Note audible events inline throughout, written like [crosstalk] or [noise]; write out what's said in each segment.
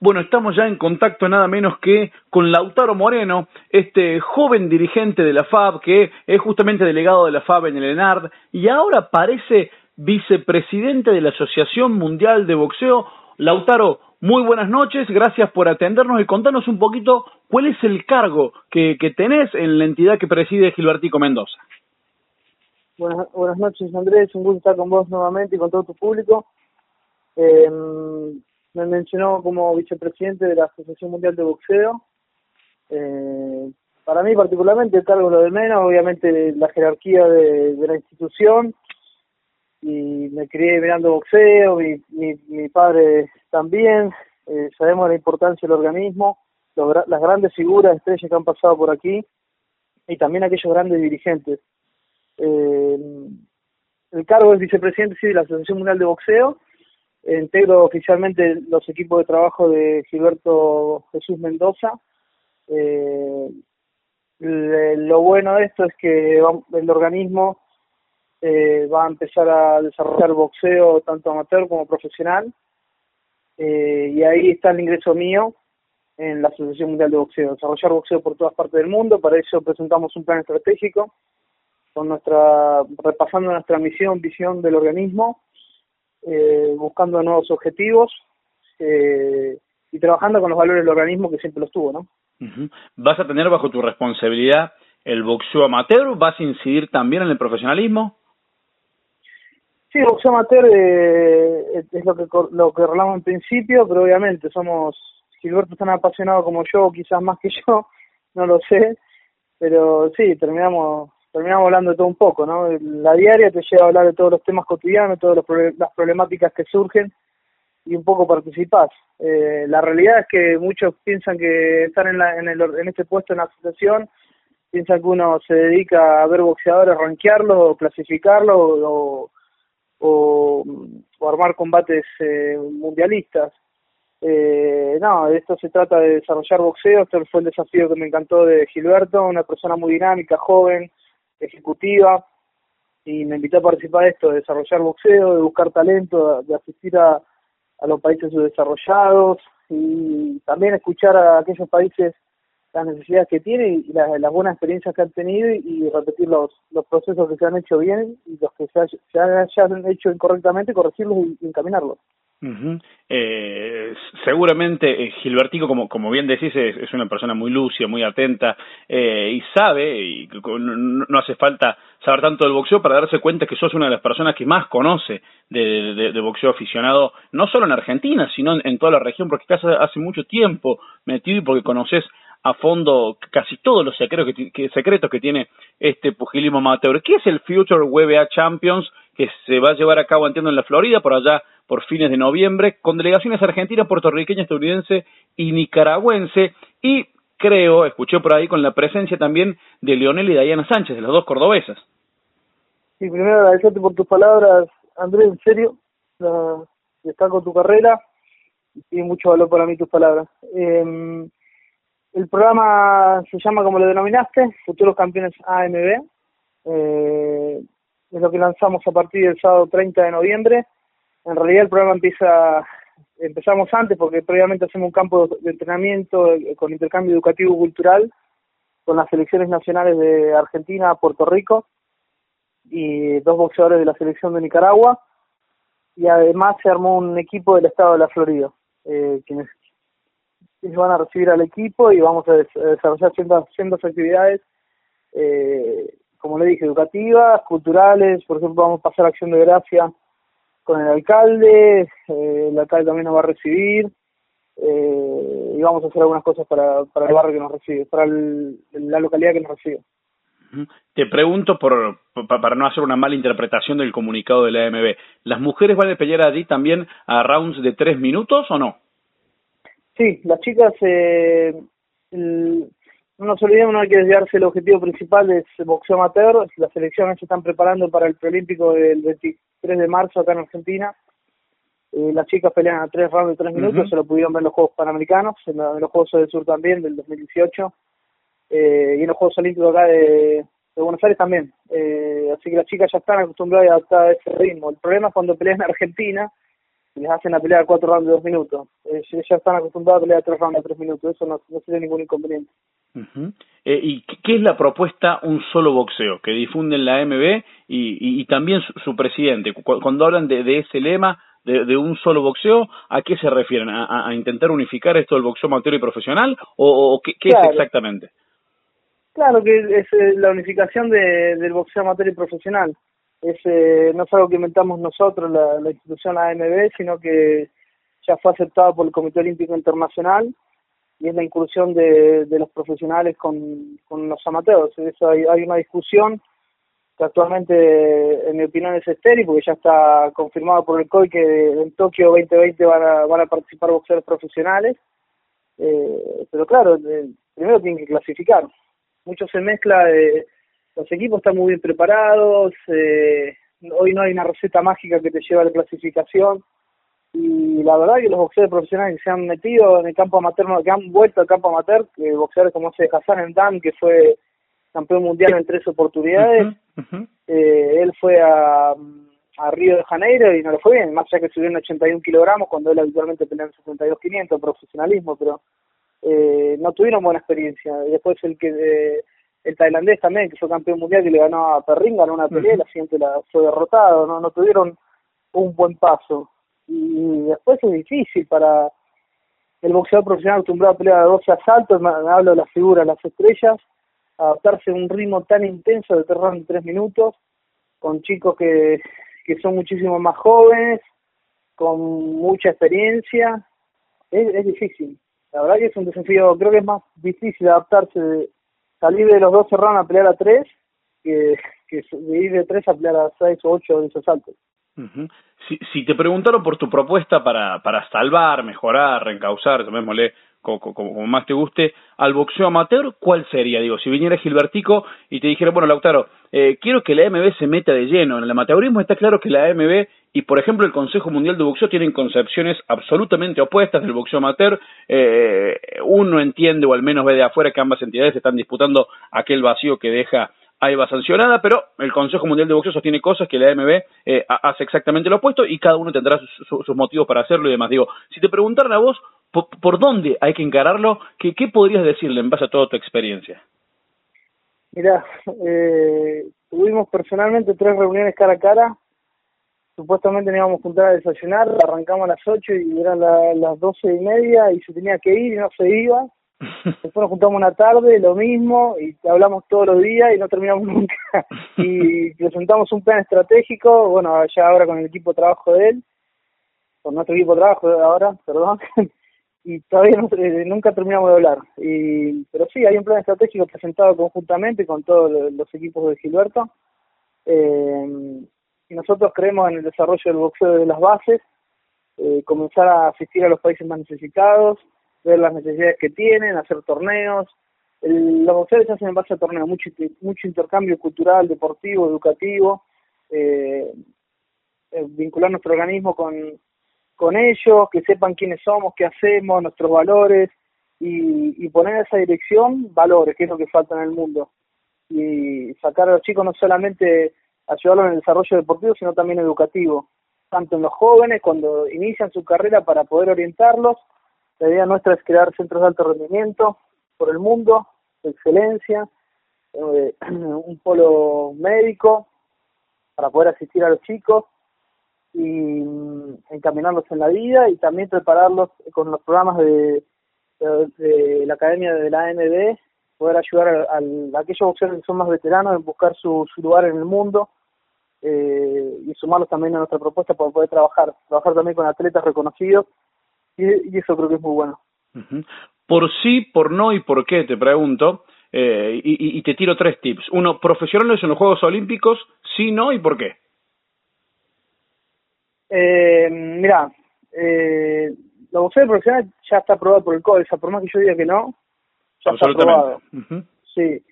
Bueno, estamos ya en contacto nada menos que con Lautaro Moreno, este joven dirigente de la FAB, que es justamente delegado de la FAB en el ENARD, y ahora parece vicepresidente de la Asociación Mundial de Boxeo. Lautaro, muy buenas noches, gracias por atendernos y contanos un poquito cuál es el cargo que, que tenés en la entidad que preside Gilbertico Mendoza. Buenas, noches, Andrés, un gusto estar con vos nuevamente y con todo tu público. Eh, me mencionó como vicepresidente de la Asociación Mundial de Boxeo. Eh, para mí particularmente el cargo lo de menos, obviamente la jerarquía de, la institución y me crié mirando boxeo, mi, mi, mi padre también, eh, sabemos la importancia del organismo, las grandes figuras, estrellas que han pasado por aquí y también aquellos grandes dirigentes. Eh, el cargo es vicepresidente sí, de la Asociación Mundial de Boxeo integro oficialmente los equipos de trabajo de Gilberto Jesús Mendoza. Eh, lo bueno de esto es que el organismo eh, va a empezar a desarrollar boxeo tanto amateur como profesional. Eh, y ahí está el ingreso mío en la Asociación Mundial de Boxeo, desarrollar boxeo por todas partes del mundo, para eso presentamos un plan estratégico con nuestra repasando nuestra misión, visión del organismo eh, buscando nuevos objetivos eh, y trabajando con los valores del organismo que siempre los tuvo, ¿no? ¿Vas a tener bajo tu responsabilidad el boxeo amateur? ¿Vas a incidir también en el profesionalismo? Sí, boxeo amateur eh, es lo que lo que hablamos en principio, pero obviamente somos Gilberto es tan apasionado como yo, quizás más que yo, [laughs] no lo sé, pero sí, terminamos terminamos hablando de todo un poco, ¿no? La diaria te lleva a hablar de todos los temas cotidianos, todas las problemáticas que surgen y un poco participás. Eh, la realidad es que muchos piensan que estar en, la, en, el, en este puesto en la asociación, piensan que uno se dedica a ver boxeadores, rankearlos o clasificarlos o, o, armar combates eh, mundialistas. Eh, no, esto se trata de desarrollar boxeo, este fue el desafío que me encantó de Gilberto, una persona muy dinámica, joven, ejecutiva y me invitó a participar de esto, de desarrollar boxeo, de buscar talento, de asistir a, a los países subdesarrollados y también escuchar a aquellos países las necesidades que tienen y las, las buenas experiencias que han tenido y, repetir los, los procesos que se han hecho bien y los que se, se hayan hecho incorrectamente, corregirlos y encaminarlos eh, seguramente eh, Gilbertico, como, como bien decís, es, una persona muy lúcida, muy atenta eh, y sabe, y no, hace falta saber tanto del boxeo para darse cuenta que sos una de las personas que más conoce de, boxeo aficionado, no solo en Argentina, sino en, toda la región, porque estás hace mucho tiempo metido y porque conoces a fondo casi todos los secretos que, secretos que tiene este pugilismo amateur. ¿Qué es el Future WBA Champions que se va a llevar a cabo, entiendo, en la Florida, por allá por fines de noviembre, con delegaciones argentinas, puertorriqueña, estadounidense y nicaragüense, y creo, escuché por ahí, con la presencia también de Leonel y Dayana Sánchez, de las dos cordobesas. Sí, primero agradecerte por tus palabras, Andrés, en serio, destaco tu carrera, y mucho valor para mí tus palabras. Eh, el programa se llama, como lo denominaste, Futuros Campeones AMB, eh, es lo que lanzamos a partir del sábado 30 de noviembre, en realidad el programa empieza, empezamos antes porque previamente hacemos un campo de entrenamiento eh, con intercambio educativo cultural con las selecciones nacionales de Argentina, Puerto Rico y dos boxeadores de la selección de Nicaragua. Y además se armó un equipo del estado de la Florida eh, quienes, van a recibir al equipo y vamos a, desarrollar ciertas, actividades eh, como le dije educativas, culturales, por ejemplo vamos a pasar acción de gracia con el alcalde, eh, el alcalde también nos va a recibir eh, y vamos a hacer algunas cosas para, para el barrio que nos recibe, para la localidad que nos recibe. Te pregunto por, para no hacer una mala interpretación del comunicado de la AMB, ¿las mujeres van a pelear allí también a rounds de tres minutos o no? Sí, las chicas, eh, no nos olvidemos, no hay que desviarse, el objetivo principal es boxeo amateur, las selecciones se están preparando para el preolímpico del 23 de marzo acá en Argentina, eh, las chicas pelean a tres rounds de tres minutos, se lo pudieron ver en los Juegos Panamericanos, en, los Juegos del Sur también, del 2018, eh, y en los Juegos Olímpicos acá de, Buenos Aires también, eh, así que las chicas ya están acostumbradas a adaptar a ese ritmo, el problema es cuando pelean en Argentina, les hacen a pelear cuatro rounds de dos minutos. Eh, ya están acostumbrados a pelear tres rounds de tres minutos, eso no, no sería ningún inconveniente. eh, ¿Y qué es la propuesta Un Solo Boxeo que difunden la MB y, y, también su, presidente? Cuando hablan de, de ese lema de, de, un solo boxeo, ¿a qué se refieren? ¿A, a intentar unificar esto del boxeo amateur y profesional? ¿O, o qué, qué es exactamente? Claro que es eh, la unificación de, del boxeo amateur y profesional es, eh, no es algo que inventamos nosotros, la, la institución AMB, sino que ya fue aceptado por el Comité Olímpico Internacional y es la inclusión de, de los profesionales con, con los amateurs. Eso hay, hay una discusión que actualmente, en mi opinión, es estéril, porque ya está confirmado por el COI que en Tokio 2020 van a, van a participar boxeadores profesionales. Eh, pero claro, eh, primero tienen que clasificar. Mucho se mezcla de los equipos están muy bien preparados, eh, hoy no hay una receta mágica que te lleva a la clasificación y la verdad que los boxeadores profesionales que se han metido en el campo amateur, que han vuelto al campo amateur, que boxeadores como ese Hassan Dam, que fue campeón mundial en tres oportunidades, Eh, él fue a, a Río de Janeiro y no le fue bien, más allá que subió en 81 kilogramos cuando él habitualmente pelea en 62-500 profesionalismo, pero eh, no tuvieron buena experiencia. Y después el que... Eh, el tailandés también, que fue campeón mundial y le ganó a Perrin, ganó una pelea, la siguiente la fue derrotado, no, no tuvieron un buen paso. Y después es difícil para el boxeador profesional acostumbrado a pelear a 12 asaltos, hablo de las figuras, las estrellas, adaptarse a un ritmo tan intenso de tres en tres minutos, con chicos que, que son muchísimo más jóvenes, con mucha experiencia, es, es difícil. La verdad que es un desafío, creo que es más difícil adaptarse de, salir de los 12 rounds a pelear a 3 que, que de ir de 3 a pelear a 6 o 8 de esos saltos. si, si te preguntaron por tu propuesta para, para salvar, mejorar, reencauzar, llamémosle como, como, más te guste, al boxeo amateur, ¿cuál sería? Digo, si viniera Gilbertico y te dijera, bueno, Lautaro, eh, quiero que la AMB se meta de lleno. En el amateurismo está claro que la AMB y, por ejemplo, el Consejo Mundial de Boxeo tienen concepciones absolutamente opuestas del boxeo amateur. Eh, uno entiende, o al menos ve de afuera, que ambas entidades están disputando aquel vacío que deja AIBA sancionada, pero el Consejo Mundial de Boxeo sostiene cosas que la AMB eh, hace exactamente lo opuesto y cada uno tendrá sus motivos para hacerlo y demás. Digo, si te preguntaran a vos por, dónde hay que encararlo, ¿qué, ¿qué podrías decirle en base a toda tu experiencia? Mira, eh, tuvimos personalmente tres reuniones cara a cara. Supuestamente nos íbamos a juntar a desayunar, arrancamos a las ocho y eran las doce y media y se tenía que ir y no se iba. [laughs] Después nos juntamos una tarde, lo mismo, y hablamos todos los días y no terminamos [laughs] nunca. y presentamos un plan estratégico, bueno, ya ahora con el equipo de trabajo de él, con nuestro equipo de trabajo ahora, perdón, [laughs] y todavía eh, nunca terminamos de hablar. Y, pero sí, hay un plan estratégico presentado conjuntamente con todos los equipos de Gilberto. Eh, y nosotros creemos en el desarrollo del boxeo de las bases, eh, comenzar a asistir a los países más necesitados, ver las necesidades que tienen, hacer torneos. El, los boxeadores se hacen en base a torneos, mucho, mucho intercambio cultural, deportivo, educativo, eh, eh vincular nuestro organismo con, con ellos, que sepan quiénes somos, qué hacemos, nuestros valores y, y poner en esa dirección valores, que es lo que falta en el mundo. Y sacar a los chicos no solamente ayudarlos en el desarrollo deportivo, sino también educativo, tanto en los jóvenes cuando inician su carrera para poder orientarlos. La idea nuestra es crear centros de alto rendimiento por el mundo, de excelencia, eh, [clears throat] un polo médico para poder asistir a los chicos y mm, encaminarlos en la vida y también prepararlos con los programas de, de, la academia de la ANB, poder ayudar a, a, aquellos boxeadores que son más veteranos en buscar su, su lugar en el mundo eh, y sumarlos también a nuestra propuesta para poder trabajar, trabajar también con atletas reconocidos y, y eso creo que es muy bueno. Por sí, por no y por qué, te pregunto, eh, y, y te tiro tres tips. Uno, profesionales en los Juegos Olímpicos, sí, no y por qué. Eh, mira, eh, la boxeo profesional ya está aprobado por el CODESA, por más que yo diga que no, ya está aprobado. Sí.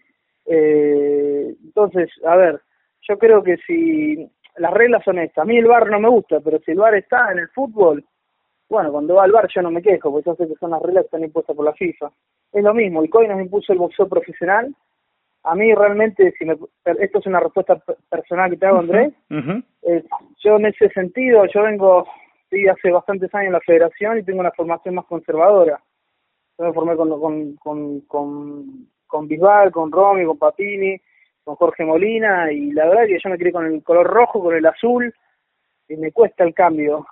Eh, entonces, a ver, yo creo que si las reglas son estas, a mí el bar no me gusta, pero si el bar está en el fútbol, bueno, cuando va al bar yo no me quejo, porque yo sé que son las reglas que están impuestas por la FIFA. Es lo mismo, el COI nos impuso el boxeo profesional, a mí realmente, si me, esto es una respuesta personal que te hago, Andrés, eh, yo en ese sentido, yo vengo estoy hace bastantes años en la federación y tengo una formación más conservadora. Yo me formé con, con, con, con, con Bisbal, con Romy, con Papini, con Jorge Molina y la verdad que yo me crié con el color rojo, con el azul y me cuesta el cambio.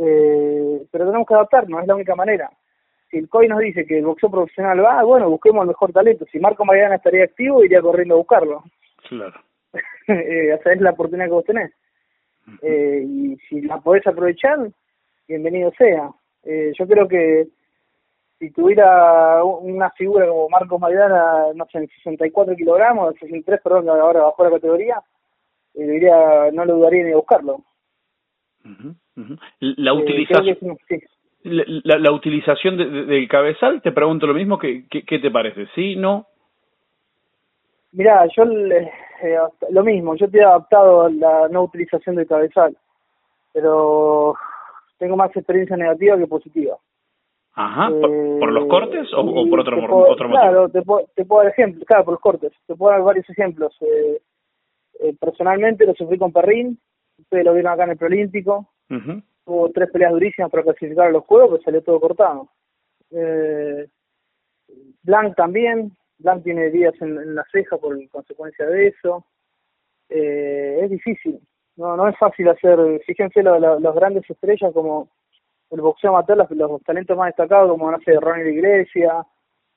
Eh, pero tenemos que adaptarnos, es la única manera. Si el COI nos dice que el boxeo profesional va, bueno, busquemos el mejor talento. Si Marco Mariana estaría activo, iría corriendo a buscarlo. Claro. [laughs] eh, esa es la oportunidad que vos tenés. Eh, y si la podés aprovechar, bienvenido sea. Eh, yo creo que si tuviera una figura como Marco Maidana, no sé, en 64 kilogramos, 63, perdón, ahora bajó la categoría, eh, diría, no lo dudaría ni buscarlo. La utilización... La, la, utilización de, del cabezal, te pregunto lo mismo, ¿qué, qué, te parece? ¿Sí, no? Mirá, yo eh, lo mismo, yo te he adaptado a la no utilización del cabezal, pero tengo más experiencia negativa que positiva. Ajá, ¿por, los cortes o, por otro, otro motivo? Claro, te puedo, te puedo dar ejemplos, claro, por los cortes, te puedo dar varios ejemplos. Eh, eh, personalmente lo sufrí con Perrin, ustedes lo vieron acá en el Preolímpico, uh hubo tres peleas durísimas para clasificar a los juegos, pero salió todo cortado. Eh, Blanc también, Blanc tiene días en, la ceja por consecuencia de eso. Eh, es difícil, no no es fácil hacer, fíjense lo, las grandes estrellas como el boxeo amateur, los, los talentos más destacados como, no sé, Ronnie de Iglesia,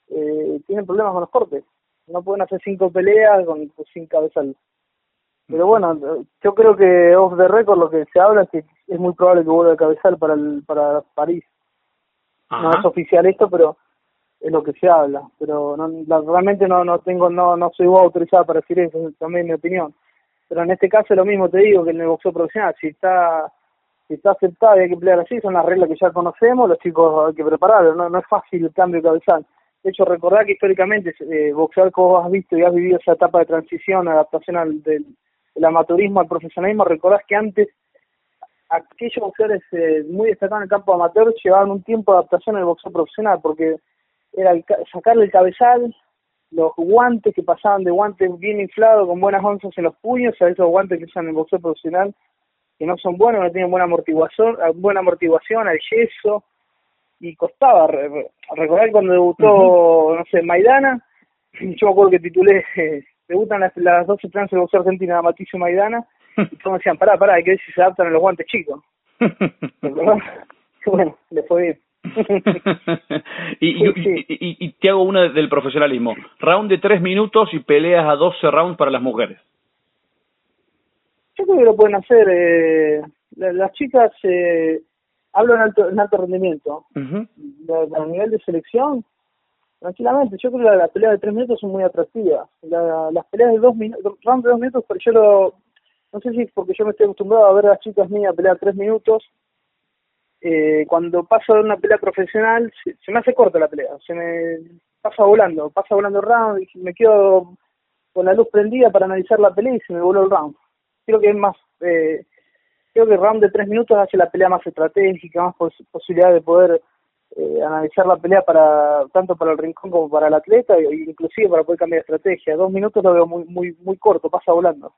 eh, tienen problemas con los cortes. No pueden hacer cinco peleas con, sin cabezal. Pero bueno, yo creo que off the record lo que se habla es que es muy probable que vuelva a cabezal para el, para París. No es oficial esto, pero es lo que se habla. Pero no, realmente no no tengo no no soy autorizada para decir eso, también mi opinión. Pero en este caso es lo mismo, te digo, que en el boxeo profesional, si está está aceptado y hay que pelear así, son las reglas que ya conocemos, los chicos hay que prepararlo, no, es fácil el cambio de cabezal. De hecho, recordar que históricamente eh, boxear como has visto y has vivido esa etapa de transición, adaptación al, del, el amateurismo al profesionalismo, recordás que antes aquellos boxeadores eh, muy destacados en el campo amateur llevaban un tiempo de adaptación al boxeo profesional, porque era el, sacarle el cabezal, los guantes que pasaban de guantes bien inflados con buenas onzas en los puños a esos guantes que usan el boxeo profesional que no son buenos, no tienen buena amortiguación, buena amortiguación al yeso y costaba recordar cuando debutó, no sé, Maidana, [clears throat] yo me acuerdo que titulé [laughs] debutan las, las 12 trans de boxeo argentina Matillo Maidana [laughs] y todos decían, pará, pará, hay que ver si se adaptan a los guantes chicos. [laughs] bueno, le fue bien. y, y, y, te hago una del profesionalismo. Round de tres minutos y peleas a 12 rounds para las mujeres. Yo creo que lo pueden hacer. Eh, las chicas eh, hablo en alto, en alto rendimiento. a nivel de selección, tranquilamente. Yo creo que las peleas de tres minutos son muy atractivas. las peleas de dos minutos, round de dos minutos, pero yo lo, no sé si es porque yo me estoy acostumbrado a ver a las chicas mías pelear tres minutos. Eh, cuando paso de una pelea profesional, se, me hace corta la pelea, se me pasa volando, pasa volando el round y me quedo con la luz prendida para analizar la pelea y se me voló el round. Creo que es más, eh, creo que el round de tres minutos hace la pelea más estratégica, más posibilidad de poder eh, analizar la pelea para tanto para el rincón como para el atleta e inclusive para poder cambiar de estrategia. Dos minutos lo veo muy muy muy corto, pasa volando.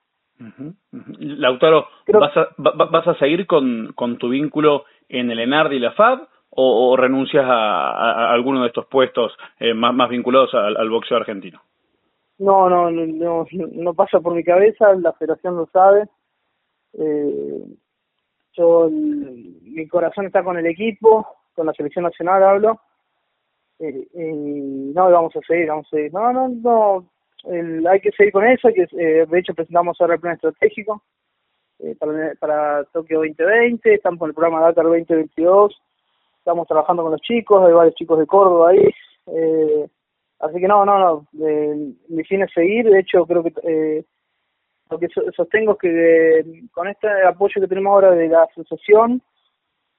Lautaro, ¿vas, a, ¿vas a seguir con, con tu vínculo en el ENARD y la FAB o, renuncias a, alguno de estos puestos eh, más, más vinculados al, boxeo argentino? No, no, no, no, pasa por mi cabeza, la federación lo sabe. Eh, yo, mi corazón está con el equipo, con la selección nacional hablo, eh, no, vamos a seguir, vamos a seguir. No, no, no, hay que seguir con eso, que eh, de hecho presentamos ahora el plan estratégico eh, para, para Tokio 2020, estamos con el programa Dakar 2022, estamos trabajando con los chicos, hay varios chicos de Córdoba ahí, eh, así que no, no, no, eh, mi fin es seguir, de hecho creo que eh, lo que sostengo es que con este apoyo que tenemos ahora de la asociación,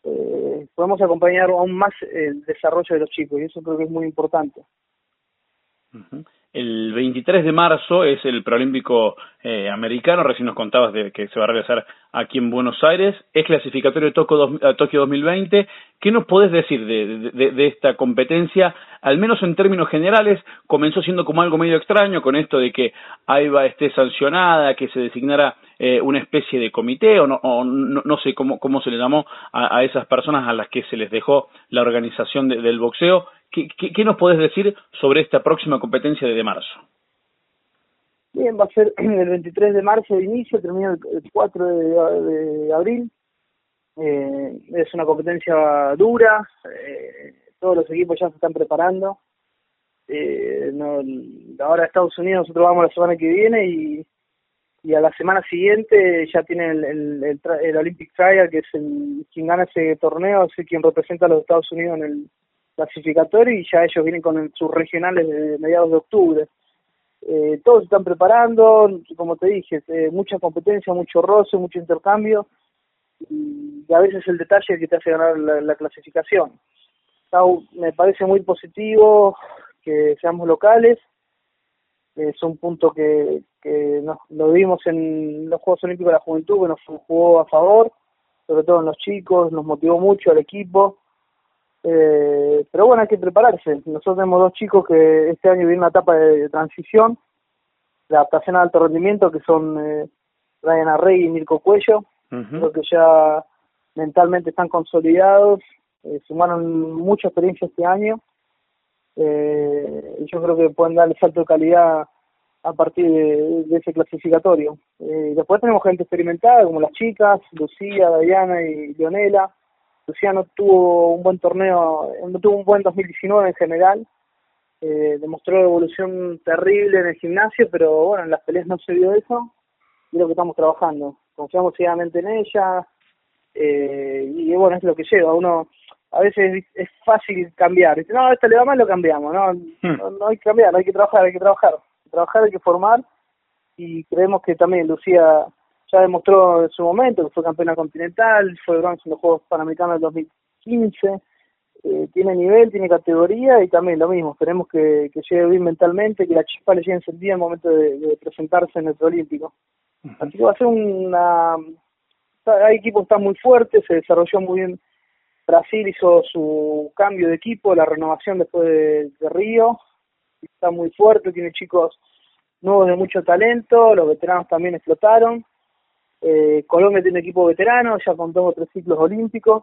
eh, podemos acompañar aún más el desarrollo de los chicos y eso creo que es muy importante. El 23 de marzo es el preolímpico eh, americano, recién nos contabas de que se va a realizar aquí en Buenos Aires, es clasificatorio de Tokio, 2020. ¿Qué nos podés decir de, esta competencia? Al menos en términos generales, comenzó siendo como algo medio extraño con esto de que AIBA esté sancionada, que se designara eh, una especie de comité o no, no, sé cómo, cómo se le llamó a, esas personas a las que se les dejó la organización del boxeo. ¿Qué, qué, nos podés decir sobre esta próxima competencia de marzo? Bien, va a ser [clears throat] el 23 de marzo de inicio, termina el 4 de, abril. Eh, es una competencia dura, eh, todos los equipos ya se están preparando. Eh, no, ahora Estados Unidos nosotros vamos la semana que viene y, a la semana siguiente ya tiene el, el, el, Olympic Trial, que es el quien gana ese torneo, es quien representa a los Estados Unidos en el clasificatorio y ya ellos vienen con sus regionales de mediados de octubre. Eh, todos están preparando, como te dije, eh, mucha competencia, mucho roce, mucho intercambio y, a veces el detalle que te hace ganar la, clasificación. me parece muy positivo que seamos locales, es un punto que, que nos, lo vimos en los Juegos Olímpicos de la Juventud, que nos jugó a favor, sobre todo en los chicos, nos motivó mucho al equipo eh, pero bueno, hay que prepararse. Nosotros tenemos dos chicos que este año vienen una etapa de, transición, de adaptación al alto rendimiento, que son eh, Ryan Arrey y Mirko Cuello. Creo que ya mentalmente están consolidados, eh, sumaron mucha experiencia este año. Eh, y yo creo que pueden darle salto de calidad a partir de, ese clasificatorio. Eh, después tenemos gente experimentada, como las chicas, Lucía, Diana y Leonela Luciano tuvo un buen torneo, no tuvo un buen 2019 en general, eh, demostró evolución terrible en el gimnasio, pero bueno, en las peleas no se vio eso, y es lo que estamos trabajando. Confiamos ciegamente en ella, eh, y bueno, es lo que lleva. Uno, a veces es fácil cambiar, dice, no, a esta le va mal, lo cambiamos, no, hmm. no, no hay que cambiar, hay que trabajar, hay que trabajar, trabajar, hay que formar, y creemos que también Lucía ya demostró en su momento que fue campeona continental, fue bronce en los Juegos Panamericanos del 2015, eh, tiene nivel, tiene categoría y también lo mismo, esperemos que, que llegue bien mentalmente, que la chispa le llegue encendida en el momento de, presentarse en el Olímpico. Así que va a ser una... Hay equipos que están muy fuertes, se desarrolló muy bien. Brasil hizo su cambio de equipo, la renovación después de, de Río, está muy fuerte, tiene chicos nuevos de mucho talento, los veteranos también explotaron eh, Colombia tiene equipo veterano, ya contó tres ciclos olímpicos.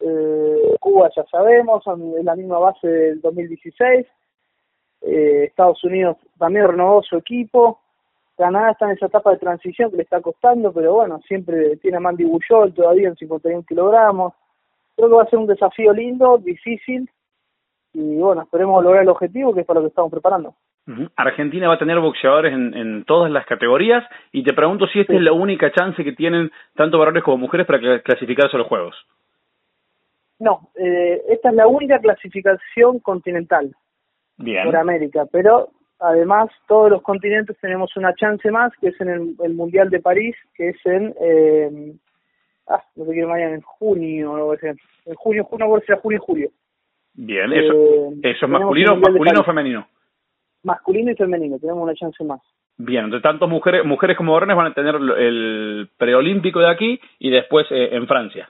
Eh, Cuba ya sabemos, en la misma base del 2016. Eh, Estados Unidos también renovó su equipo. Canadá está en esa etapa de transición que le está costando, pero bueno, siempre tiene a Mandy Bujol todavía en 51 kilogramos. Creo que va a ser un desafío lindo, difícil, y bueno, esperemos lograr el objetivo, que es para lo que estamos preparando. Argentina va a tener boxeadores en, en, todas las categorías y te pregunto si esta es la única chance que tienen tanto varones como mujeres para clasificarse a los Juegos. No, eh, esta es la única clasificación continental Bien. por América, pero además todos los continentes tenemos una chance más, que es en el, Mundial de París, que es en, eh, ah, no sé qué mañana, en junio, no en junio, junio, junio, junio, julio. Bien, eso, eh, eso es masculino, masculino o femenino masculino y femenino, tenemos una chance más. Bien, entonces tanto mujeres, mujeres como varones van a tener el preolímpico de aquí y después eh, en Francia.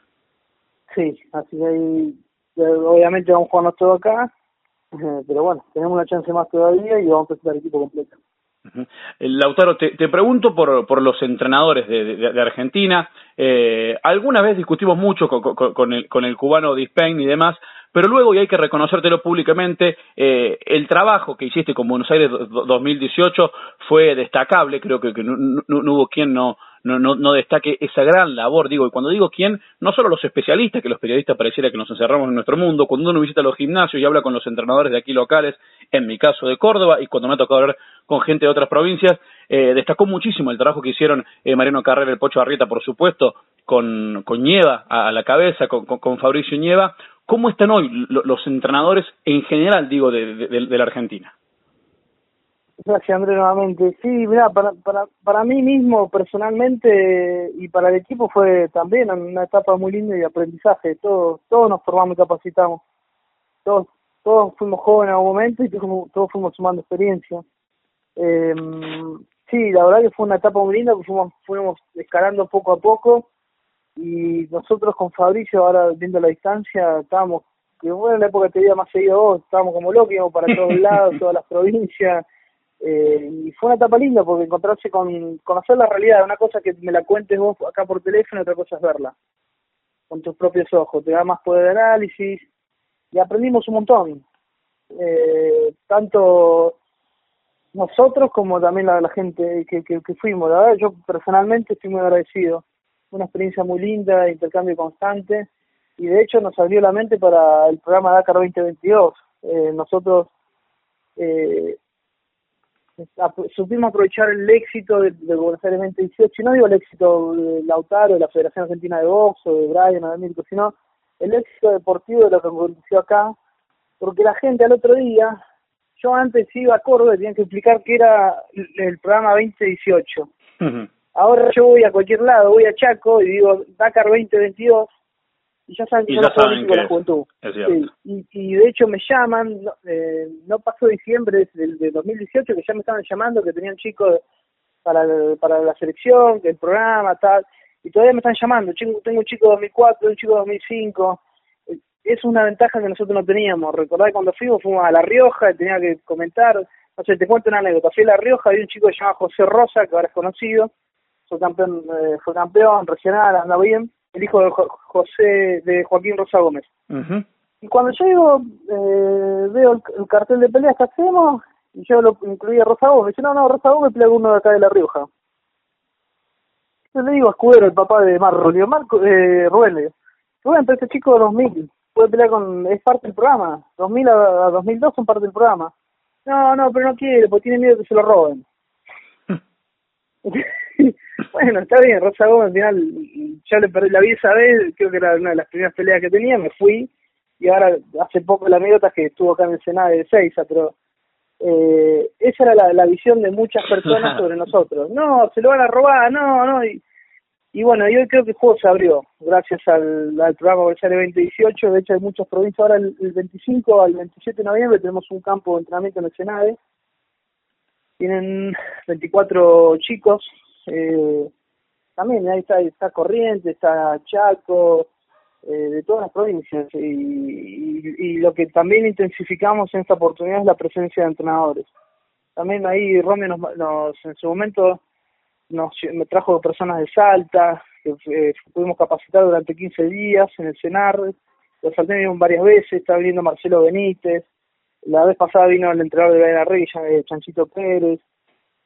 Sí, así que ahí, obviamente vamos a jugarnos todo acá, [laughs] pero bueno, tenemos una chance más todavía y vamos a empezar el equipo completo. Lautaro, te, te, pregunto por, por los entrenadores de, de, Argentina. Eh, alguna vez discutimos mucho con, con, el, con el cubano Dispen y demás, pero luego, y hay que reconocértelo públicamente, eh, el trabajo que hiciste con Buenos Aires 2018 fue destacable, creo que, no, hubo quien no, no, no, destaque esa gran labor, digo, y cuando digo quién, no solo los especialistas, que los periodistas pareciera que nos encerramos en nuestro mundo, cuando uno visita los gimnasios y habla con los entrenadores de aquí locales, en mi caso de Córdoba, y cuando me ha tocado hablar con gente de otras provincias, eh, destacó muchísimo el trabajo que hicieron eh, Mariano Carrera, el Pocho Arrieta, por supuesto, con, con Nieva a, la cabeza, con, con, Fabricio Nieva, ¿Cómo están hoy los entrenadores en general, digo, de, la Argentina? Gracias, Andrés, nuevamente. Sí, mira, para, para, para mí mismo, personalmente, y para el equipo fue también una etapa muy linda de aprendizaje. Todos, todos nos formamos y capacitamos. Todos, todos fuimos jóvenes en algún momento y todos, todos fuimos sumando experiencia. Eh, sí, la verdad que fue una etapa muy linda, fuimos, fuimos escalando poco a poco y nosotros con Fabricio, ahora viendo la distancia, estábamos, que bueno, en la época te veía más seguido vos, estábamos como locos, íbamos para todos [laughs] lados, todas las provincias, eh, y fue una etapa linda porque encontrarse con, conocer la realidad, una cosa que me la cuentes vos acá por teléfono, otra cosa es verla, con tus propios ojos, te da más poder de análisis, y aprendimos un montón, eh, tanto nosotros como también la, la gente que, que, que fuimos, la verdad yo personalmente estoy muy agradecido, una experiencia muy linda, intercambio constante, y de hecho nos abrió la mente para el programa Dakar 2022. Eh, nosotros eh, supimos aprovechar el éxito de, de Buenos Aires 2018, y no digo el éxito de Lautaro, de la Federación Argentina de Box, o de Brian, o de Mirko, sino el éxito deportivo de lo que aconteció acá, porque la gente al otro día, yo antes iba a Córdoba y tenía que explicar que era el programa 2018. Ahora yo voy a cualquier lado, voy a Chaco y digo Dakar 2022 y ya saben que y son ya los saben Juegos Olímpicos de la Juventud. Sí, y, y de hecho me llaman, no, eh, no pasó diciembre del, del 2018 que ya me estaban llamando, que tenían chicos para, el- para la selección, que el programa, tal, y todavía me están llamando, tengo un chico de 2004, un chico de 2005, Eh, es una ventaja que nosotros no teníamos, recordad que cuando fuimos, fuimos a La Rioja, y tenía que comentar, no sé, te cuento una anécdota, fui a La Rioja, había un chico que se llama José Rosa, que ahora es conocido, fue campeón, eh, fue campeón regional, andaba bien, el hijo de Jo- José, de Joaquín Rosa Gómez. Ujú. Y cuando llego, eh, veo el, el cartel de peleas que hacemos, y yo lo incluí a Rosa Gómez. Me dice, no, no, Rosa Gómez pelea uno de acá de La Rioja. Yo le digo a Escudero, el papá de Marco, le digo, Marco, eh, Rubén, le digo, Rubén, pero este chico de 2000 puede pelear con, es parte del programa. 2000 a, a 2002 son parte del programa. No, no, pero no quiere, porque tiene miedo que se lo roben. [laughs] [laughs] bueno, está bien, Rosa Gómez al final, ya le perdí la vida esa vez, creo que era una de las primeras peleas que tenía, me fui, y ahora hace poco la anécdota es que estuvo acá en el Senado de Seiza, pero eh, esa era la, la visión de muchas personas [laughs] sobre nosotros. No, se lo van a robar, no, no, y, y bueno, yo creo que el juego se abrió gracias al, al programa Bolsario 2018, de hecho hay muchas provincias, ahora el, el 25 al 27 de noviembre tenemos un campo de entrenamiento en el Senade, tienen 24 chicos, eh, también ahí está, está Corrientes, está Chaco, eh, de todas las provincias y, y, lo que también intensificamos en esta oportunidad es la presencia de entrenadores. También ahí Romeo nos, nos en su momento nos me trajo personas de Salta, que eh, pudimos capacitar durante 15 días en el CENAR, los salteños varias veces, está viniendo Marcelo Benítez, la vez pasada vino el entrenador de la Rey, eh, Chanchito Pérez,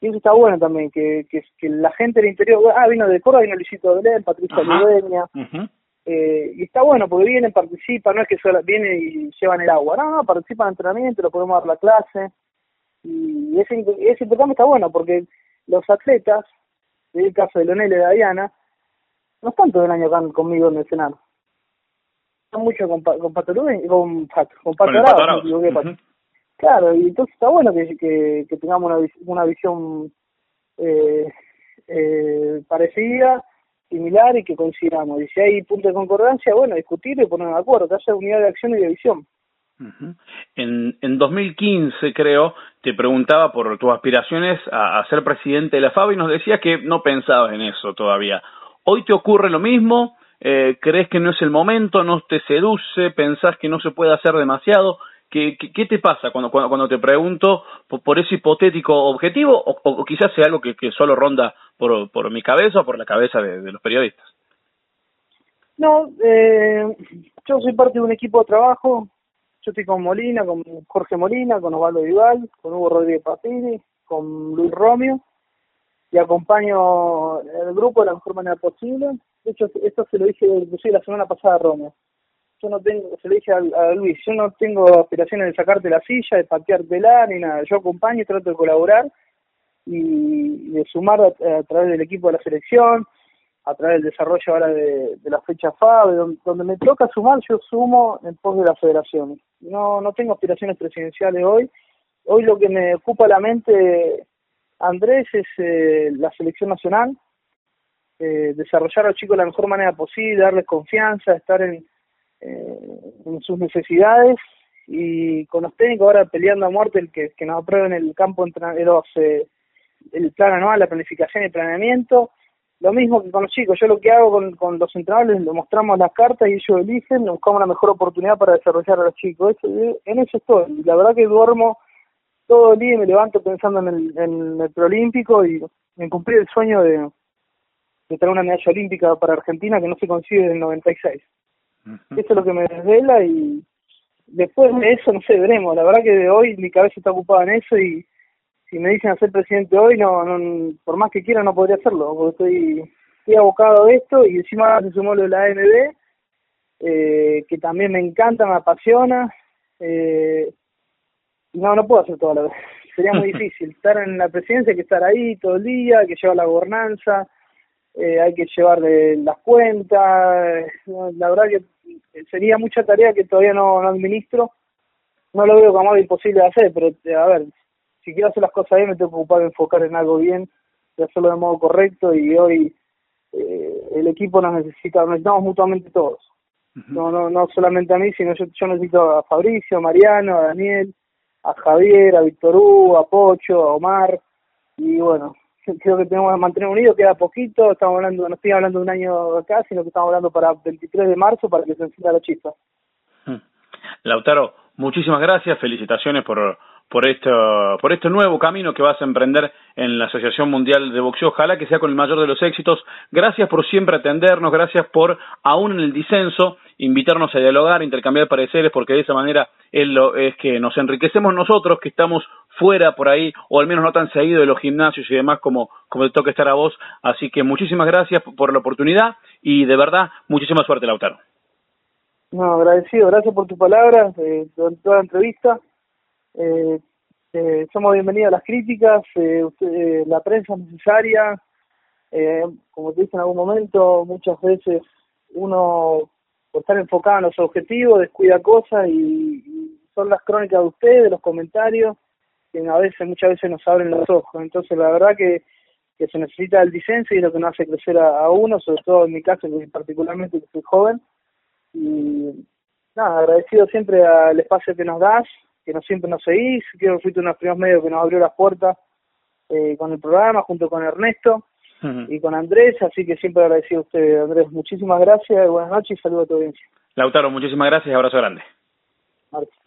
y eso está bueno también, que, que, que la gente del interior, ah, vino de Córdoba, vino Luisito Belén, Patricia. Ludeña, Ujú. eh, y está bueno porque vienen, participan, no es que solo vienen y llevan el agua, no, no, participan en entrenamiento, lo podemos dar la clase, y ese, ese intercambio está bueno porque los atletas, en el caso de Leonel y de Diana, no están todo el año acá conmigo en el escenario. Están mucho con, con Pato Ludeña- con, Pato- con Pato Con Pato. Claro, y entonces está bueno que, que, que tengamos una, una visión eh, eh, parecida, similar y que coincidamos. Y si hay puntos de concordancia, bueno, discutir y ponernos de acuerdo, que haya unidad de acción y de visión. En, en 2015, creo, te preguntaba por tus aspiraciones a, a ser presidente de la FAB y nos decías que no pensabas en eso todavía. ¿Hoy te ocurre lo mismo? Eh, ¿Crees que no es el momento? ¿No te seduce? ¿Pensás que no se puede hacer demasiado? ¿Qué, qué, te pasa cuando, cuando, te pregunto por, ese hipotético objetivo o, quizás sea algo que, que solo ronda por, por mi cabeza o por la cabeza de, los periodistas? No, eh, yo soy parte de un equipo de trabajo. Yo estoy con Molina, con Jorge Molina, con Osvaldo Vival, con Hugo Rodríguez Papini, con Luis Romeo y acompaño el grupo de la mejor manera posible. De hecho, esto se lo dije inclusive la semana pasada a Romeo. Yo no tengo, se lo dije a, Luis, yo no tengo aspiraciones de sacarte la silla, de pateártela, ni nada. Yo acompaño y trato de colaborar y de sumar a, través del equipo de la selección, a través del desarrollo ahora de, la fecha FAB, donde, donde me toca sumar, yo sumo en pos de la federación. No, no tengo aspiraciones presidenciales hoy. Hoy lo que me ocupa la mente, Andrés, es eh, la selección nacional, eh, desarrollar a los chicos de la mejor manera posible, darles confianza, estar en, en sus necesidades y con los técnicos ahora peleando a muerte el que, que nos aprueben el campo entre los, eh, el plan anual, la planificación y planeamiento. Lo mismo que con los chicos, yo lo que hago con, con los entrenadores, les mostramos las cartas y ellos eligen, buscamos la mejor oportunidad para desarrollar a los chicos. en eso estoy. La verdad que duermo todo el día y me levanto pensando en el, en el preolímpico y en cumplir el sueño de, de tener una medalla olímpica para Argentina que no se consigue desde el 96. Eso es lo que me desvela y después de eso, no sé, veremos. La verdad que de hoy mi cabeza está ocupada en eso y si me dicen hacer presidente hoy, no, no por más que quiera no podría hacerlo, porque estoy, estoy abocado a esto y encima se sumó lo de la AMB, eh, que también me encanta, me apasiona. Eh, no, no puedo hacer todo a la vez. [laughs] Sería muy [laughs] difícil. Estar en la presidencia, hay que estar ahí todo el día, hay que llevar la gobernanza, eh, hay que llevar las cuentas. La verdad que sería mucha tarea que todavía no, no administro. No lo veo como algo imposible de hacer, pero a ver, si quiero hacer las cosas bien, me tengo que ocupar de enfocar en algo bien, de hacerlo de modo correcto y hoy eh, el equipo nos necesita, necesitamos mutuamente todos. No, no, no solamente a mí, sino yo, yo necesito a Fabricio, a Mariano, a Daniel, a Javier, a Víctor Hugo, a Pocho, a Omar, y bueno, creo que tenemos que mantener unidos, queda poquito, estamos hablando, no estoy hablando de un año acá, sino que estamos hablando para 23 de marzo para que se encienda la chispa. Hmm. Lautaro, muchísimas gracias, felicitaciones por por esto, por este nuevo camino que vas a emprender en la Asociación Mundial de Boxeo. Ojalá que sea con el mayor de los éxitos. Gracias por siempre atendernos, gracias por, aún en el disenso, invitarnos a dialogar, intercambiar pareceres, porque de esa manera es, lo, es que nos enriquecemos nosotros, que estamos fuera por ahí, o al menos no tan seguido de los gimnasios y demás como, como te toca estar a vos. Así que muchísimas gracias por la oportunidad y de verdad, muchísima suerte, Lautaro. No, agradecido, gracias por tus palabras, eh, toda la entrevista eh, eh, somos bienvenidos a las críticas, eh, eh, la prensa es necesaria, como te dije en algún momento, muchas veces uno por estar enfocado en los objetivos descuida cosas y, son las crónicas de ustedes, de los comentarios, que a veces, muchas veces nos abren los ojos. Entonces la verdad que, que se necesita el disenso y es lo que nos hace crecer a, uno, sobre todo en mi caso, que particularmente que soy joven. Y nada, agradecido siempre al espacio que nos das, que no siempre nos seguís, creo que fuiste uno de los primeros medios que nos abrió las puertas eh, con el programa, junto con Ernesto y con Andrés, así que siempre agradecido a usted, Andrés. Muchísimas gracias, buenas noches y saludos a tu audiencia. Lautaro, muchísimas gracias y abrazo grande.